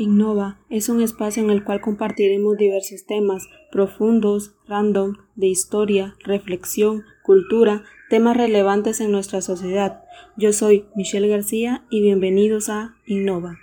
Innova es un espacio en el cual compartiremos diversos temas profundos, random, de historia, reflexión, cultura, temas relevantes en nuestra sociedad. Yo soy Michelle García y bienvenidos a Innova.